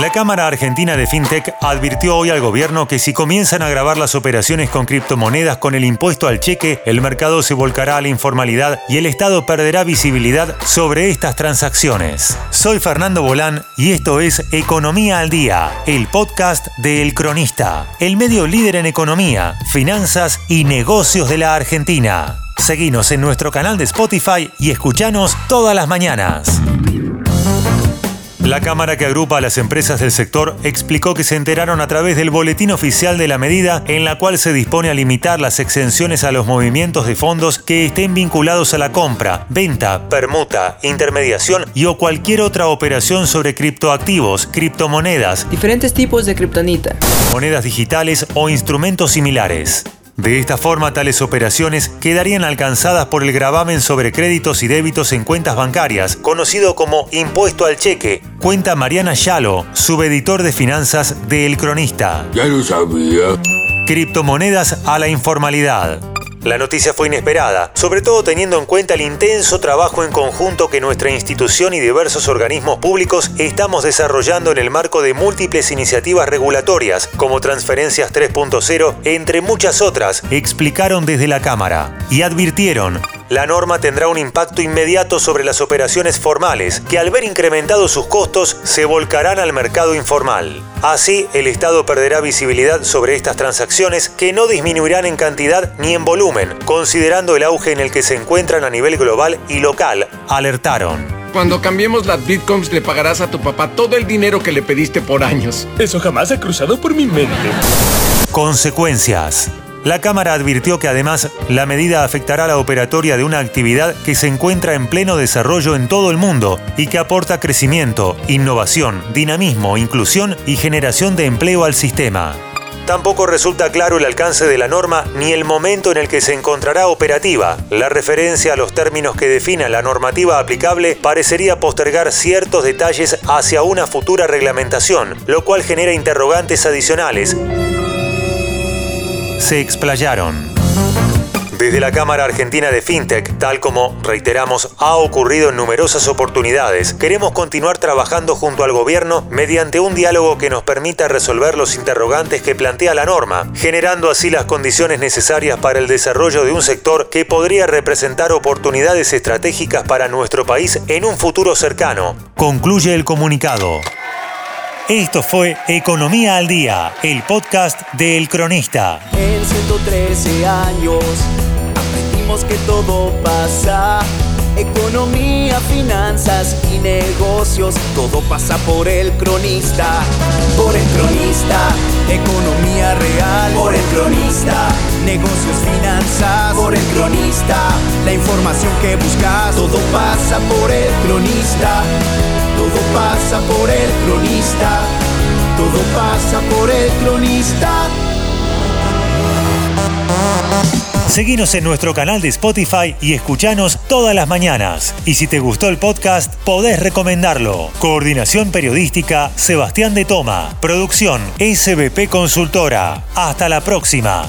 La Cámara Argentina de FinTech advirtió hoy al gobierno que si comienzan a grabar las operaciones con criptomonedas con el impuesto al cheque, el mercado se volcará a la informalidad y el Estado perderá visibilidad sobre estas transacciones. Soy Fernando Bolán y esto es Economía al Día, el podcast de El Cronista, el medio líder en economía, finanzas y negocios de la Argentina. Seguinos en nuestro canal de Spotify y escuchanos todas las mañanas. La Cámara que agrupa a las empresas del sector explicó que se enteraron a través del boletín oficial de la medida en la cual se dispone a limitar las exenciones a los movimientos de fondos que estén vinculados a la compra, venta, permuta, intermediación y o cualquier otra operación sobre criptoactivos, criptomonedas, diferentes tipos de kriptonita, monedas digitales o instrumentos similares. De esta forma, tales operaciones quedarían alcanzadas por el gravamen sobre créditos y débitos en cuentas bancarias, conocido como impuesto al cheque, cuenta Mariana Yalo, subeditor de finanzas de El Cronista. Ya lo sabía. Criptomonedas a la informalidad. La noticia fue inesperada, sobre todo teniendo en cuenta el intenso trabajo en conjunto que nuestra institución y diversos organismos públicos estamos desarrollando en el marco de múltiples iniciativas regulatorias, como Transferencias 3.0, entre muchas otras, explicaron desde la Cámara y advirtieron la norma tendrá un impacto inmediato sobre las operaciones formales, que al ver incrementados sus costos se volcarán al mercado informal. Así, el Estado perderá visibilidad sobre estas transacciones que no disminuirán en cantidad ni en volumen, considerando el auge en el que se encuentran a nivel global y local, alertaron. Cuando cambiemos las bitcoins le pagarás a tu papá todo el dinero que le pediste por años. Eso jamás ha cruzado por mi mente. Consecuencias. La Cámara advirtió que además la medida afectará la operatoria de una actividad que se encuentra en pleno desarrollo en todo el mundo y que aporta crecimiento, innovación, dinamismo, inclusión y generación de empleo al sistema. Tampoco resulta claro el alcance de la norma ni el momento en el que se encontrará operativa. La referencia a los términos que defina la normativa aplicable parecería postergar ciertos detalles hacia una futura reglamentación, lo cual genera interrogantes adicionales se explayaron. Desde la Cámara Argentina de FinTech, tal como, reiteramos, ha ocurrido en numerosas oportunidades, queremos continuar trabajando junto al gobierno mediante un diálogo que nos permita resolver los interrogantes que plantea la norma, generando así las condiciones necesarias para el desarrollo de un sector que podría representar oportunidades estratégicas para nuestro país en un futuro cercano. Concluye el comunicado. Esto fue Economía al Día, el podcast de Cronista. En 113 años aprendimos que todo pasa. Economía, finanzas y negocios, todo pasa por el cronista. Por el cronista, economía real. Por el cronista, negocios, finanzas. Por el cronista, la información que buscas, todo pasa por el cronista. Pasa por el cronista. Todo pasa por el cronista. Seguinos en nuestro canal de Spotify y escuchanos todas las mañanas. Y si te gustó el podcast, podés recomendarlo. Coordinación Periodística, Sebastián de Toma. Producción, SBP Consultora. Hasta la próxima.